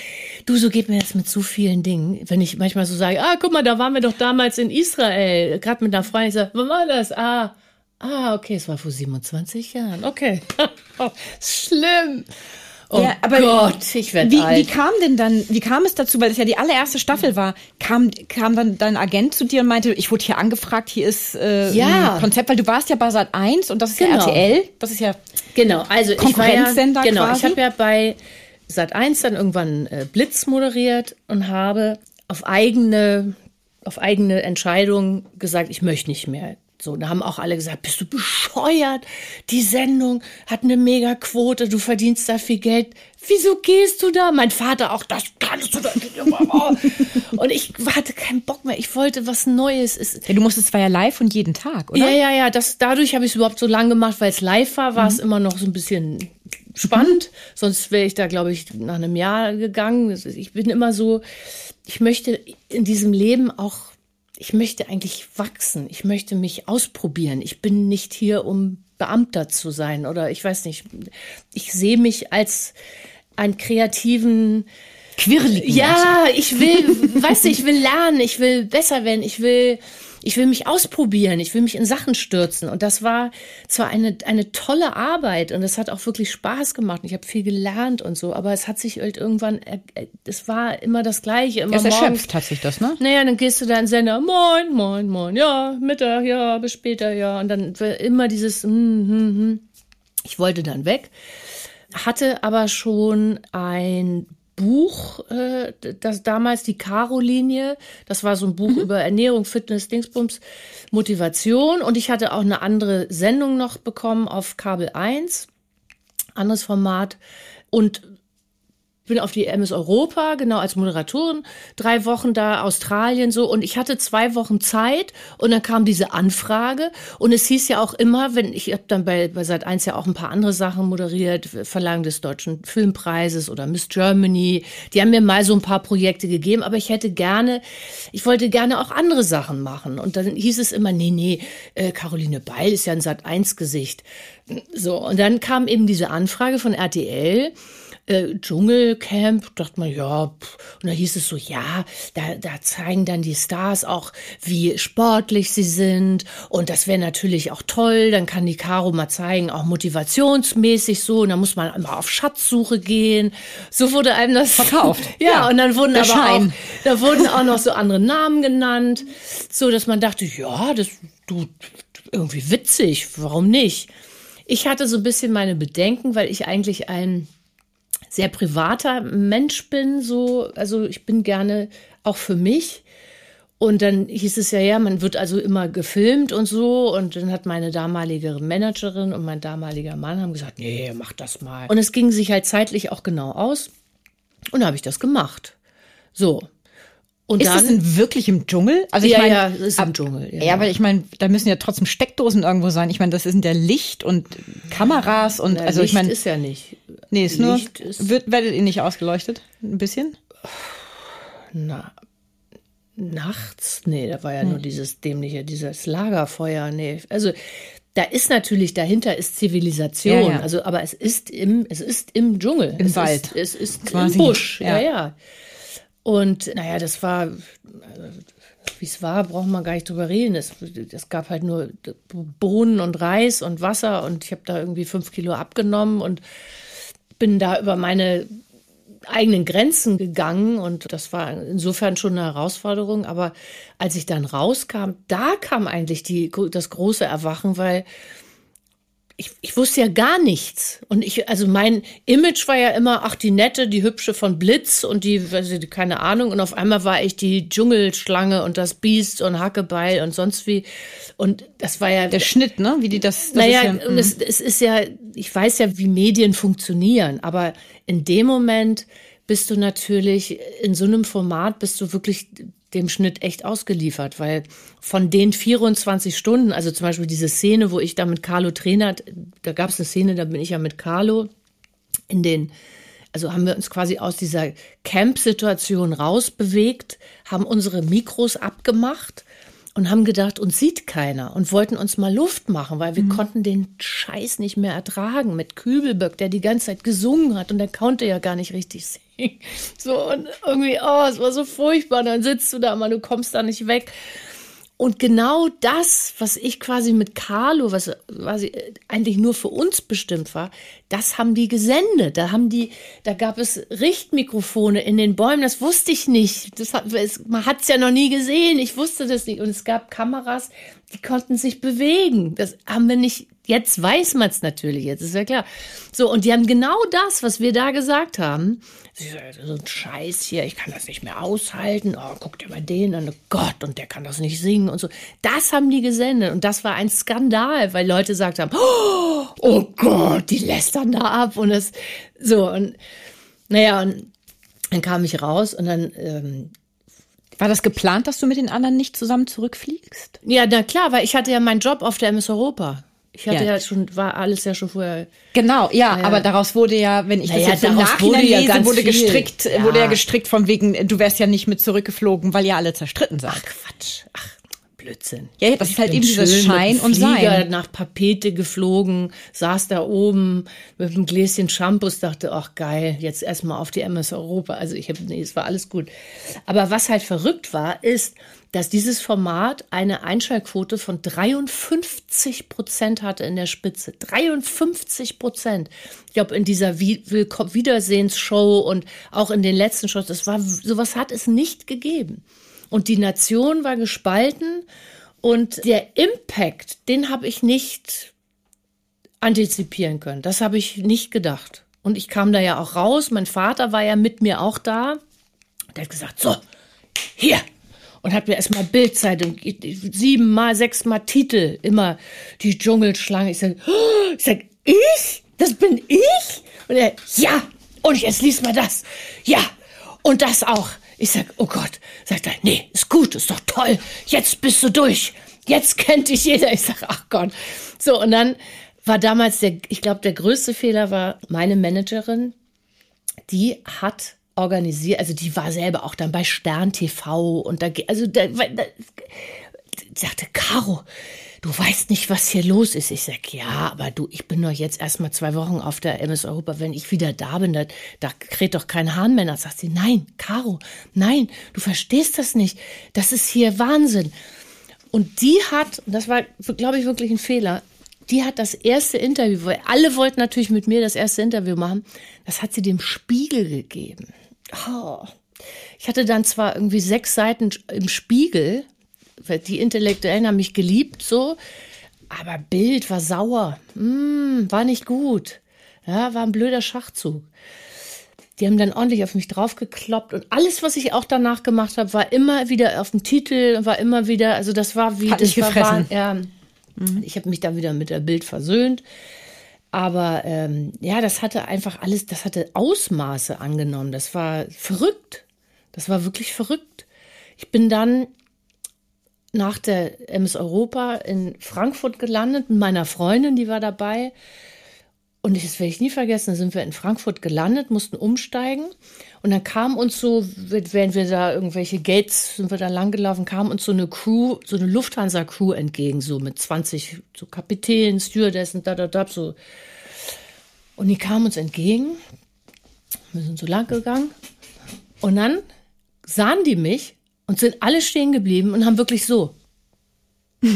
du, so geht mir das mit so vielen Dingen. Wenn ich manchmal so sage, ah, guck mal, da waren wir doch damals in Israel, gerade mit einer Freundin, ich sage, wann war das? Ah, ah, okay, es war vor 27 Jahren. Okay. *laughs* Schlimm. Oh ja, aber Gott, ich werde wie, alt. Wie kam denn dann, wie kam es dazu, weil es ja die allererste Staffel war, kam, kam dann dein Agent zu dir und meinte, ich wurde hier angefragt, hier ist äh, ja. ein Konzept, weil du warst ja bei Sat 1 und das ist genau. ja RTL, das ist ja Genau, also ich war ja, genau, quasi. ich habe ja bei Sat 1 dann irgendwann äh, Blitz moderiert und habe auf eigene auf eigene Entscheidung gesagt, ich möchte nicht mehr so, da haben auch alle gesagt, bist du bescheuert? Die Sendung hat eine Megaquote, du verdienst da viel Geld. Wieso gehst du da? Mein Vater auch, das kannst du da. und ich hatte keinen Bock mehr. Ich wollte was Neues. Ja, du musstest zwar ja live und jeden Tag, oder? Ja, ja, ja. Das, dadurch habe ich es überhaupt so lange gemacht, weil es live war, war mhm. es immer noch so ein bisschen spannend. Mhm. Sonst wäre ich da, glaube ich, nach einem Jahr gegangen. Ich bin immer so, ich möchte in diesem Leben auch ich möchte eigentlich wachsen, ich möchte mich ausprobieren. Ich bin nicht hier, um Beamter zu sein oder ich weiß nicht. Ich sehe mich als einen kreativen Quirligen. Ja, ich will, *laughs* weißt du, ich will lernen, ich will besser werden, ich will ich will mich ausprobieren, ich will mich in Sachen stürzen. Und das war zwar eine, eine tolle Arbeit und es hat auch wirklich Spaß gemacht. Ich habe viel gelernt und so, aber es hat sich halt irgendwann, es war immer das Gleiche. Immer es erschöpft hat sich das, ne? Naja, dann gehst du da in den Sender, moin, moin, moin, ja, Mittag, ja, bis später, ja. Und dann immer dieses, hm, hm, hm. ich wollte dann weg hatte aber schon ein Buch, äh, das damals die Caro-Linie, das war so ein Buch mhm. über Ernährung, Fitness, Dingsbums, Motivation. Und ich hatte auch eine andere Sendung noch bekommen auf Kabel 1, anderes Format. Und bin auf die MS Europa, genau als Moderatorin, drei Wochen da, Australien so. Und ich hatte zwei Wochen Zeit und dann kam diese Anfrage. Und es hieß ja auch immer, wenn ich habe dann bei, bei Sat 1 ja auch ein paar andere Sachen moderiert, Verlangen des Deutschen Filmpreises oder Miss Germany. Die haben mir mal so ein paar Projekte gegeben, aber ich hätte gerne, ich wollte gerne auch andere Sachen machen. Und dann hieß es immer, nee, nee, äh, Caroline Beil ist ja ein Sat 1 Gesicht. So, und dann kam eben diese Anfrage von RTL äh, Dschungelcamp, dachte man, ja, pff. und da hieß es so, ja, da, da zeigen dann die Stars auch, wie sportlich sie sind und das wäre natürlich auch toll, dann kann die Caro mal zeigen, auch motivationsmäßig so und dann muss man immer auf Schatzsuche gehen. So wurde einem das verkauft. *laughs* ja, ja, und dann wurden aber Schein. auch, da wurden auch noch so andere Namen genannt, so dass man dachte, ja, das du irgendwie witzig, warum nicht? Ich hatte so ein bisschen meine Bedenken, weil ich eigentlich ein sehr privater Mensch bin, so, also ich bin gerne auch für mich. Und dann hieß es ja, ja, man wird also immer gefilmt und so. Und dann hat meine damalige Managerin und mein damaliger Mann haben gesagt, nee, mach das mal. Und es ging sich halt zeitlich auch genau aus. Und da habe ich das gemacht. So. Und Ist dann, das denn wirklich im Dschungel? Also ich ja, meine, ja, ist im Dschungel. Ja, weil ich meine, da müssen ja trotzdem Steckdosen irgendwo sein. Ich meine, das sind ja Licht und Kameras und Na, also Licht ich meine, ist ja nicht. nee, ist Licht nur ist- wird werdet ihr nicht ausgeleuchtet? Ein bisschen? Na, nachts? Nee, da war ja nur dieses dämliche, dieses Lagerfeuer. Nee, also da ist natürlich dahinter ist Zivilisation. Ja, ja. Also, aber es ist im, es ist im Dschungel. Im es Wald. Ist, es ist Quasi, im Busch. Ja, ja. ja. Und naja, das war, wie es war, braucht man gar nicht drüber reden. Es, es gab halt nur Bohnen und Reis und Wasser und ich habe da irgendwie fünf Kilo abgenommen und bin da über meine eigenen Grenzen gegangen und das war insofern schon eine Herausforderung. Aber als ich dann rauskam, da kam eigentlich die, das große Erwachen, weil ich, ich wusste ja gar nichts. Und ich, also mein Image war ja immer, ach, die nette, die hübsche von Blitz und die, weiß ich, keine Ahnung. Und auf einmal war ich die Dschungelschlange und das Biest und Hackebeil und sonst wie. Und das war ja Der Schnitt, ne? Wie die das, das naja, ist ja, und es, es ist ja, ich weiß ja, wie Medien funktionieren, aber in dem Moment bist du natürlich in so einem Format bist du wirklich dem Schnitt echt ausgeliefert, weil von den 24 Stunden, also zum Beispiel diese Szene, wo ich da mit Carlo Trainer, da gab es eine Szene, da bin ich ja mit Carlo in den, also haben wir uns quasi aus dieser Camp-Situation rausbewegt, haben unsere Mikros abgemacht und haben gedacht, uns sieht keiner und wollten uns mal Luft machen, weil wir konnten den Scheiß nicht mehr ertragen mit Kübelböck, der die ganze Zeit gesungen hat und der konnte ja gar nicht richtig singen. *laughs* So und irgendwie, oh, es war so furchtbar. Dann sitzt du da mal, du kommst da nicht weg. Und genau das, was ich quasi mit Carlo, was quasi eigentlich nur für uns bestimmt war, das haben die gesendet. Da haben die, da gab es Richtmikrofone in den Bäumen. Das wusste ich nicht. Das hat, es, man hat es ja noch nie gesehen. Ich wusste das nicht. Und es gab Kameras, die konnten sich bewegen. Das haben wir nicht. Jetzt weiß man es natürlich. Jetzt ist ja klar. So und die haben genau das, was wir da gesagt haben. So ein Scheiß hier. Ich kann das nicht mehr aushalten. Oh, guck dir mal den an. Oh Gott, und der kann das nicht singen und so. Das haben die gesendet und das war ein Skandal, weil Leute gesagt haben, oh, oh Gott, die lästern da ab und das so und naja und dann kam ich raus und dann ähm, war das geplant, dass du mit den anderen nicht zusammen zurückfliegst? ja na klar, weil ich hatte ja meinen Job auf der MS Europa. Ich hatte Ja. ja, schon war alles ja schon vorher. Genau, ja, aber daraus wurde ja, wenn ich Naja, das jetzt im daraus Nachhinein wurde ja lese, wurde gestrickt, Ja. wurde ja gestrickt von wegen, du wärst ja nicht mit zurückgeflogen, weil ihr alle zerstritten seid. Ach Quatsch, ach Blödsinn. Ja, das ist halt eben dieses Schein und Flieger Sein. nach Papete geflogen, saß da oben mit einem Gläschen Shampoos, dachte, ach geil, jetzt erstmal auf die MS Europa. Also ich habe, nee, es war alles gut. Aber was halt verrückt war, ist, dass dieses Format eine Einschaltquote von 53 Prozent hatte in der Spitze. 53 Prozent. Ich glaube, in dieser Wiedersehensshow und auch in den letzten Shows, das war, sowas hat es nicht gegeben. Und die Nation war gespalten und der Impact, den habe ich nicht antizipieren können. Das habe ich nicht gedacht. Und ich kam da ja auch raus. Mein Vater war ja mit mir auch da. Der hat gesagt, so, hier. Und hat mir erstmal Bildzeitung, siebenmal, sechsmal Titel, immer die Dschungelschlange. Ich sag, oh, ich sag, ich? Das bin ich? Und er, ja. Und jetzt liest mal das. Ja, und das auch. Ich sag, oh Gott. Sagt er, nee, ist gut, ist doch toll. Jetzt bist du durch. Jetzt kennt dich jeder. Ich sag, ach Gott. So, und dann war damals der, ich glaube, der größte Fehler war meine Managerin, die hat organisiert, also die war selber auch dann bei Stern TV und da, also da, da sagte Caro, du weißt nicht, was hier los ist. Ich sag, ja, aber du, ich bin doch jetzt erstmal zwei Wochen auf der MS Europa. Wenn ich wieder da bin, da, da kräht doch kein Hahn mehr. Sagt sie, nein, Caro, nein, du verstehst das nicht. Das ist hier Wahnsinn. Und die hat, das war, glaube ich, wirklich ein Fehler, die hat das erste Interview, weil alle wollten natürlich mit mir das erste Interview machen, das hat sie dem Spiegel gegeben. Oh. Ich hatte dann zwar irgendwie sechs Seiten im Spiegel, die Intellektuellen haben mich geliebt, so. Aber Bild war sauer. Mm, war nicht gut. Ja, war ein blöder Schachzug. Die haben dann ordentlich auf mich draufgekloppt und alles, was ich auch danach gemacht habe, war immer wieder auf dem Titel, war immer wieder, also das war wie Hat das war, war, ja, mhm. ich habe mich da wieder mit der Bild versöhnt. Aber ähm, ja, das hatte einfach alles, das hatte Ausmaße angenommen. Das war verrückt. Das war wirklich verrückt. Ich bin dann nach der MS Europa in Frankfurt gelandet mit meiner Freundin, die war dabei. Und das werde ich nie vergessen, da sind wir in Frankfurt gelandet, mussten umsteigen. Und dann kam uns so, während wir da irgendwelche Gates, sind wir da langgelaufen, kam uns so eine Crew, so eine Lufthansa-Crew entgegen, so mit 20 so Kapitänen, Stewardessen, da, da, da, so. Und die kamen uns entgegen. Wir sind so lang gegangen. Und dann sahen die mich und sind alle stehen geblieben und haben wirklich so. so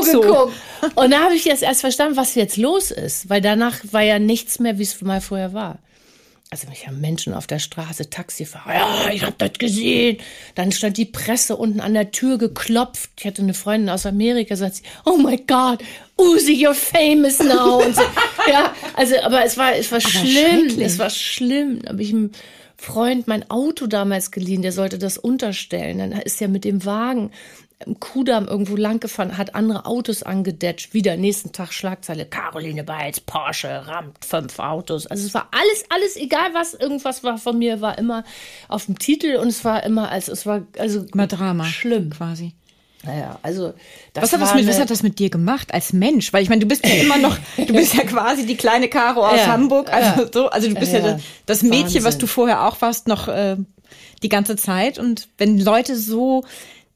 geguckt. Und da habe ich jetzt erst verstanden, was jetzt los ist, weil danach war ja nichts mehr, wie es mal vorher war. Also mich haben Menschen auf der Straße, Taxifahrer, ja, ich habe das gesehen. Dann stand die Presse unten an der Tür geklopft. Ich hatte eine Freundin aus Amerika, sagt sie, oh my God, Uzi, you're famous now. So. ja, also, aber es war, es war aber schlimm. Es war schlimm. Habe ich Freund mein Auto damals geliehen, der sollte das unterstellen. Dann ist er mit dem Wagen im Kudamm irgendwo lang gefahren, hat andere Autos angedetscht. Wieder nächsten Tag Schlagzeile, Caroline Beitz, Porsche, rammt fünf Autos. Also es war alles, alles, egal was, irgendwas war von mir, war immer auf dem Titel und es war immer, also es war, also immer Drama. Schlimm. Quasi. Naja, also was hat, das mit, was hat das mit dir gemacht als Mensch? Weil ich meine, du bist ja *laughs* immer noch, du bist ja quasi die kleine Caro aus ja, Hamburg. Also ja. so, also du bist ja, ja das Mädchen, Wahnsinn. was du vorher auch warst, noch äh, die ganze Zeit. Und wenn Leute so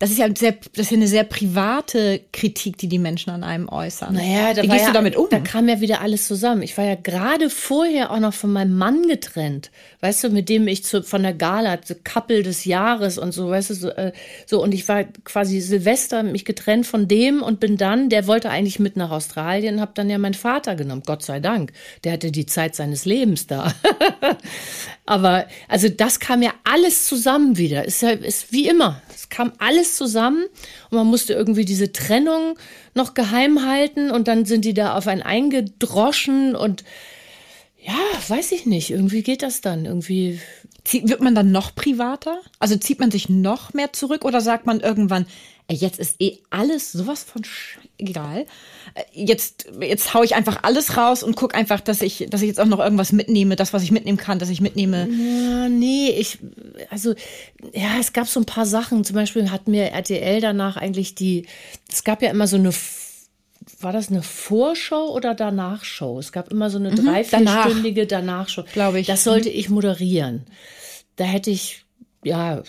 das ist ja sehr, das ist ja eine sehr private Kritik, die die Menschen an einem äußern. Naja, da Wie gehst ja, du damit um? Da kam ja wieder alles zusammen. Ich war ja gerade vorher auch noch von meinem Mann getrennt. Weißt du, mit dem ich zu, von der Gala, so Couple des Jahres und so, weißt du, so, äh, so, und ich war quasi Silvester, mich getrennt von dem und bin dann, der wollte eigentlich mit nach Australien, hab dann ja meinen Vater genommen, Gott sei Dank. Der hatte die Zeit seines Lebens da. *laughs* Aber, also das kam ja alles zusammen wieder. Ist ja, ist wie immer. Es kam alles zusammen und man musste irgendwie diese Trennung noch geheim halten und dann sind die da auf einen eingedroschen und ja, weiß ich nicht. Irgendwie geht das dann. Irgendwie. Wird man dann noch privater? Also zieht man sich noch mehr zurück oder sagt man irgendwann, jetzt ist eh alles sowas von egal. Äh, jetzt, jetzt hau ich einfach alles raus und guck einfach, dass ich, dass ich jetzt auch noch irgendwas mitnehme, das, was ich mitnehmen kann, dass ich mitnehme. Ja, nee, ich, also, ja, es gab so ein paar Sachen. Zum Beispiel hat mir RTL danach eigentlich die, es gab ja immer so eine war das eine Vorschau oder Danachshow? Es gab immer so eine mhm, drei, vierstündige Danachshow. Glaube ich. Das sollte ich moderieren. Da hätte ich ja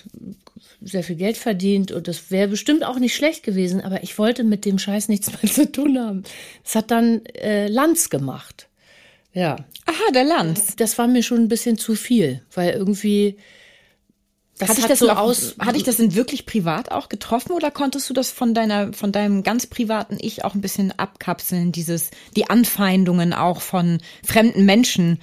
sehr viel Geld verdient und das wäre bestimmt auch nicht schlecht gewesen, aber ich wollte mit dem Scheiß nichts *laughs* mehr zu tun haben. Das hat dann äh, Lanz gemacht. Ja. Aha, der Lanz. Das war mir schon ein bisschen zu viel, weil irgendwie das hatte ich das so aus, hatte ich das denn wirklich privat auch getroffen oder konntest du das von deiner, von deinem ganz privaten Ich auch ein bisschen abkapseln, dieses, die Anfeindungen auch von fremden Menschen?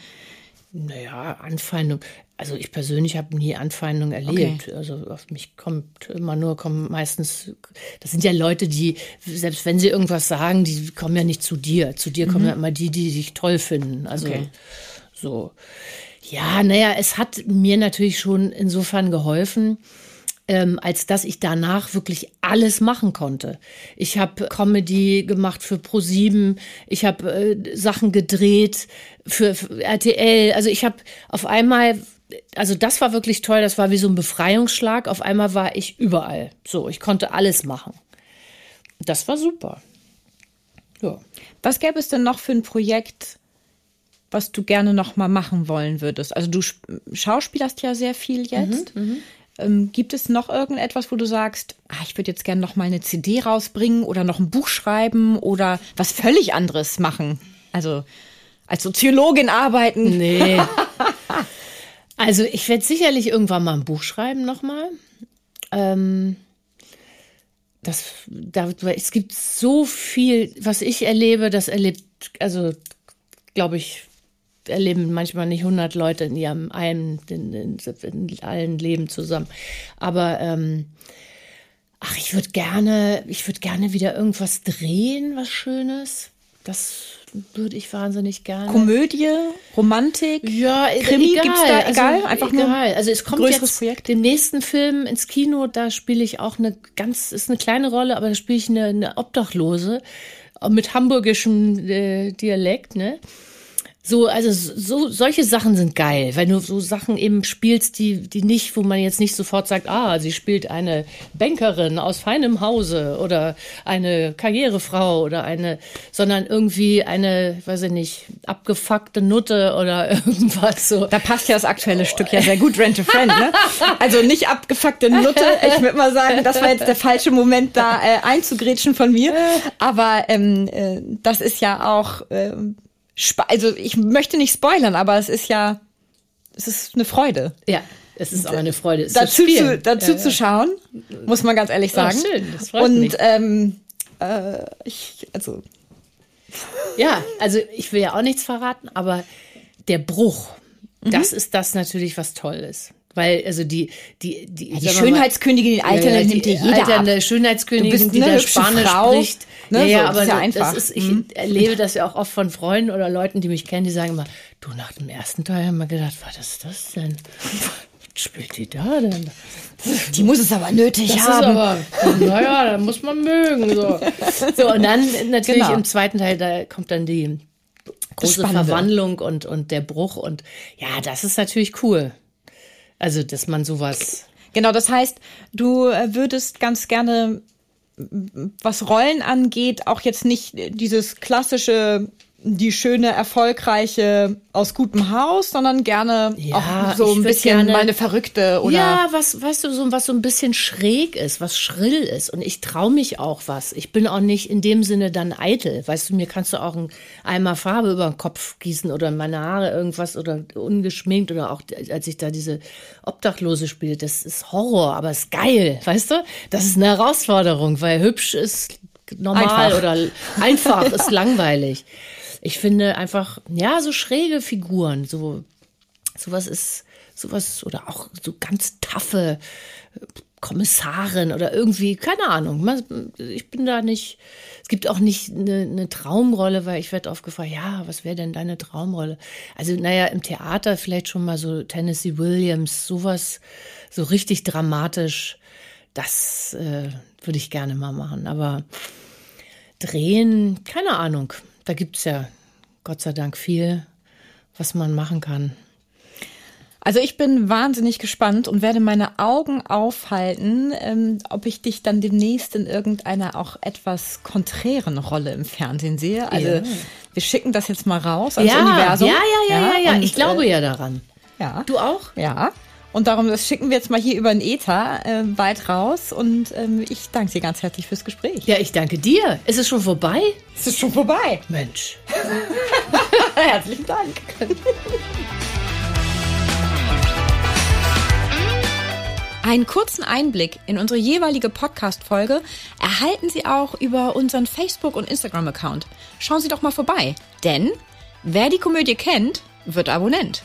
Naja, Anfeindung. Also ich persönlich habe nie Anfeindung erlebt. Okay. Also auf mich kommt immer nur, kommen meistens, das sind ja Leute, die, selbst wenn sie irgendwas sagen, die kommen ja nicht zu dir. Zu dir mhm. kommen ja immer die, die dich toll finden. Also okay. so. Ja, naja, es hat mir natürlich schon insofern geholfen, ähm, als dass ich danach wirklich alles machen konnte. Ich habe Comedy gemacht für Pro7, ich habe äh, Sachen gedreht für, für RTL. Also ich habe auf einmal, also das war wirklich toll, das war wie so ein Befreiungsschlag. Auf einmal war ich überall. So, ich konnte alles machen. Das war super. Ja. Was gäbe es denn noch für ein Projekt, was du gerne noch mal machen wollen würdest? Also du schauspielerst ja sehr viel jetzt. Mhm, mhm. ähm, gibt es noch irgendetwas, wo du sagst, ah, ich würde jetzt gerne noch mal eine CD rausbringen oder noch ein Buch schreiben oder was völlig anderes machen? Also als Soziologin arbeiten? Nee. *laughs* also ich werde sicherlich irgendwann mal ein Buch schreiben noch mal. Ähm, das, da, es gibt so viel, was ich erlebe, das erlebt, also glaube ich, erleben manchmal nicht 100 Leute in ihrem einen, in, in, in allen Leben zusammen. Aber ähm, ach, ich würde gerne, ich würde gerne wieder irgendwas drehen, was Schönes. Das würde ich wahnsinnig gerne. Komödie, Romantik, ja, Krimi, egal. gibt's da egal, also, einfach egal. Also es kommt jetzt Projekt. dem nächsten Film ins Kino, da spiele ich auch eine ganz, ist eine kleine Rolle, aber da spiele ich eine, eine Obdachlose mit hamburgischem äh, Dialekt, ne? So, also so, solche Sachen sind geil, wenn du so Sachen eben spielst, die, die nicht, wo man jetzt nicht sofort sagt, ah, sie spielt eine Bankerin aus feinem Hause oder eine Karrierefrau oder eine, sondern irgendwie eine, weiß ich nicht, abgefuckte Nutte oder *laughs* irgendwas so. Da passt ja das aktuelle Stück ja sehr gut, Rent a Friend, ne? Also nicht abgefuckte Nutte. *laughs* Ich würde mal sagen, das war jetzt der falsche Moment, da äh, einzugrätschen von mir. Aber ähm, äh, das ist ja auch. Äh, also ich möchte nicht spoilern, aber es ist ja, es ist eine Freude. Ja. Es ist auch eine Freude. Es dazu zu, zu dazu ja, zu schauen, muss man ganz ehrlich sagen. Oh, schön, das freut Und mich. ähm, äh, ich, also. Ja, also ich will ja auch nichts verraten, aber der Bruch, mhm. das ist das natürlich, was toll ist. Weil, also die, die, die, ja, die Schönheitskönigin, die alternde, ja, ja, nimmt dir jeder alternde ab. Schönheitskönigin, die da Spanisch Frau, spricht. Ne, ja, so, aber ist ja einfach. Das ist, ich hm. erlebe das ja auch oft von Freunden oder Leuten, die mich kennen, die sagen immer, du, nach dem ersten Teil haben wir gedacht, was ist das denn? Was spielt die da denn? Die muss es aber nötig das haben. Naja, da muss man mögen. So, so und dann natürlich genau. im zweiten Teil, da kommt dann die große Verwandlung und, und der Bruch und ja, das ist natürlich cool. Also, dass man sowas. Genau, das heißt, du äh, würdest ganz gerne, was Rollen angeht, auch jetzt nicht dieses klassische die schöne, erfolgreiche aus gutem Haus, sondern gerne ja, auch so ein bisschen gerne, meine Verrückte oder. Ja, was, weißt du, so, was so ein bisschen schräg ist, was schrill ist. Und ich traue mich auch was. Ich bin auch nicht in dem Sinne dann eitel. Weißt du, mir kannst du auch ein Eimer Farbe über den Kopf gießen oder meine Haare irgendwas oder ungeschminkt oder auch als ich da diese Obdachlose spiele. Das ist Horror, aber ist geil. Weißt du? Das ist eine Herausforderung, weil hübsch ist normal einfach. oder einfach *laughs* ist langweilig ich finde einfach, ja, so schräge Figuren, so, sowas ist, sowas, oder auch so ganz taffe Kommissarin oder irgendwie, keine Ahnung. Ich bin da nicht, es gibt auch nicht eine, eine Traumrolle, weil ich werde oft gefragt, ja, was wäre denn deine Traumrolle? Also, naja, im Theater vielleicht schon mal so Tennessee Williams, sowas, so richtig dramatisch, das äh, würde ich gerne mal machen. Aber drehen, keine Ahnung. Da gibt es ja Gott sei Dank viel, was man machen kann. Also ich bin wahnsinnig gespannt und werde meine Augen aufhalten, ähm, ob ich dich dann demnächst in irgendeiner auch etwas konträren Rolle im Fernsehen sehe. Also ja. wir schicken das jetzt mal raus ans ja, Universum. Ja, ja, ja, ja, ja. Und, ich glaube äh, ja daran. Ja. Du auch? Ja. Und darum, das schicken wir jetzt mal hier über den Ether äh, weit raus. Und ähm, ich danke dir ganz herzlich fürs Gespräch. Ja, ich danke dir. Ist es schon vorbei? Es ist schon vorbei. Mensch. *laughs* Herzlichen Dank. Einen kurzen Einblick in unsere jeweilige Podcast-Folge erhalten Sie auch über unseren Facebook- und Instagram-Account. Schauen Sie doch mal vorbei, denn wer die Komödie kennt, wird Abonnent.